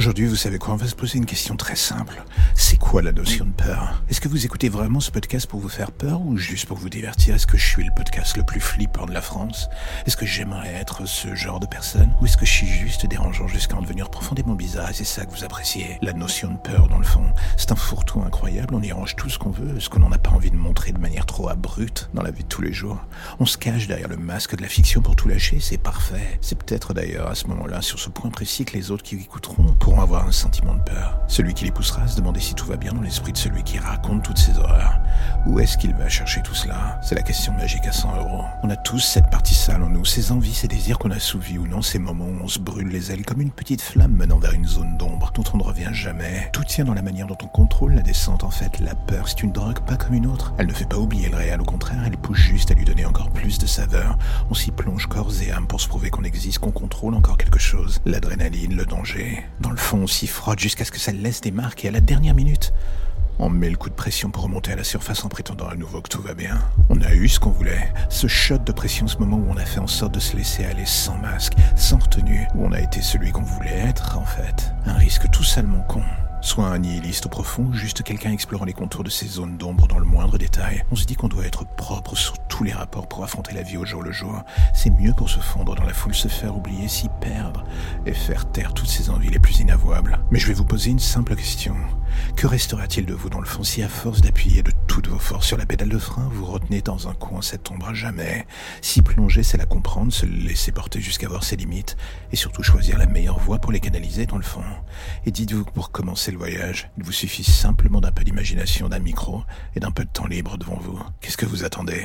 Aujourd'hui, vous savez quoi On va se poser une question très simple. Quoi la notion de peur? Est-ce que vous écoutez vraiment ce podcast pour vous faire peur ou juste pour vous divertir? Est-ce que je suis le podcast le plus flippant de la France? Est-ce que j'aimerais être ce genre de personne? Ou est-ce que je suis juste dérangeant jusqu'à en devenir profondément bizarre? C'est ça que vous appréciez La notion de peur, dans le fond? C'est un fourre-tout incroyable, on y range tout ce qu'on veut, ce qu'on n'en a pas envie de montrer de manière trop abrupte dans la vie de tous les jours. On se cache derrière le masque de la fiction pour tout lâcher, c'est parfait. C'est peut-être d'ailleurs à ce moment-là, sur ce point précis, que les autres qui écouteront pourront avoir un sentiment de peur. Celui qui les poussera à se demander si tout va bien dans l'esprit de celui qui raconte toutes ces horreurs. Où est-ce qu'il va chercher tout cela? C'est la question magique à 100 euros. On a tous cette partie sale en nous, ces envies, ces désirs qu'on a souvis ou non, ces moments où on se brûle les ailes comme une petite flamme menant vers une zone d'ombre dont on ne revient jamais. Tout tient dans la manière dont on contrôle la descente en fait. La peur, c'est une drogue pas comme une autre. Elle ne fait pas oublier le réel, au contraire, elle pousse juste à lui donner encore plus de saveur. On s'y plonge corps et âme pour se prouver qu'on existe, qu'on contrôle encore quelque chose. L'adrénaline, le danger. Dans le fond, on s'y frotte jusqu'à ce que ça laisse des marques et à la dernière minute, on met le coup de pression pour remonter à la surface en prétendant à nouveau que tout va bien. On a eu ce qu'on voulait. Ce shot de pression, ce moment où on a fait en sorte de se laisser aller sans masque, sans retenue, où on a été celui qu'on voulait être, en fait. Un risque tout salement con. Soit un nihiliste au profond, juste quelqu'un explorant les contours de ces zones d'ombre dans le moindre détail. On se dit qu'on doit être propre sur tous les rapports pour affronter la vie au jour le jour. C'est mieux pour se fondre dans la foule, se faire oublier, s'y perdre, et faire taire toutes ces envies les plus inavouables. Mais je vais vous poser une simple question. Que restera-t-il de vous dans le fond si à force d'appuyer de toutes vos forces sur la pédale de frein, vous retenez dans un coin cette ombre à jamais Si plonger, c'est la comprendre, se laisser porter jusqu'à voir ses limites, et surtout choisir la meilleure voie pour les canaliser dans le fond. Et dites-vous que pour commencer le voyage, il vous suffit simplement d'un peu d'imagination, d'un micro et d'un peu de temps libre devant vous. Qu'est-ce que vous attendez?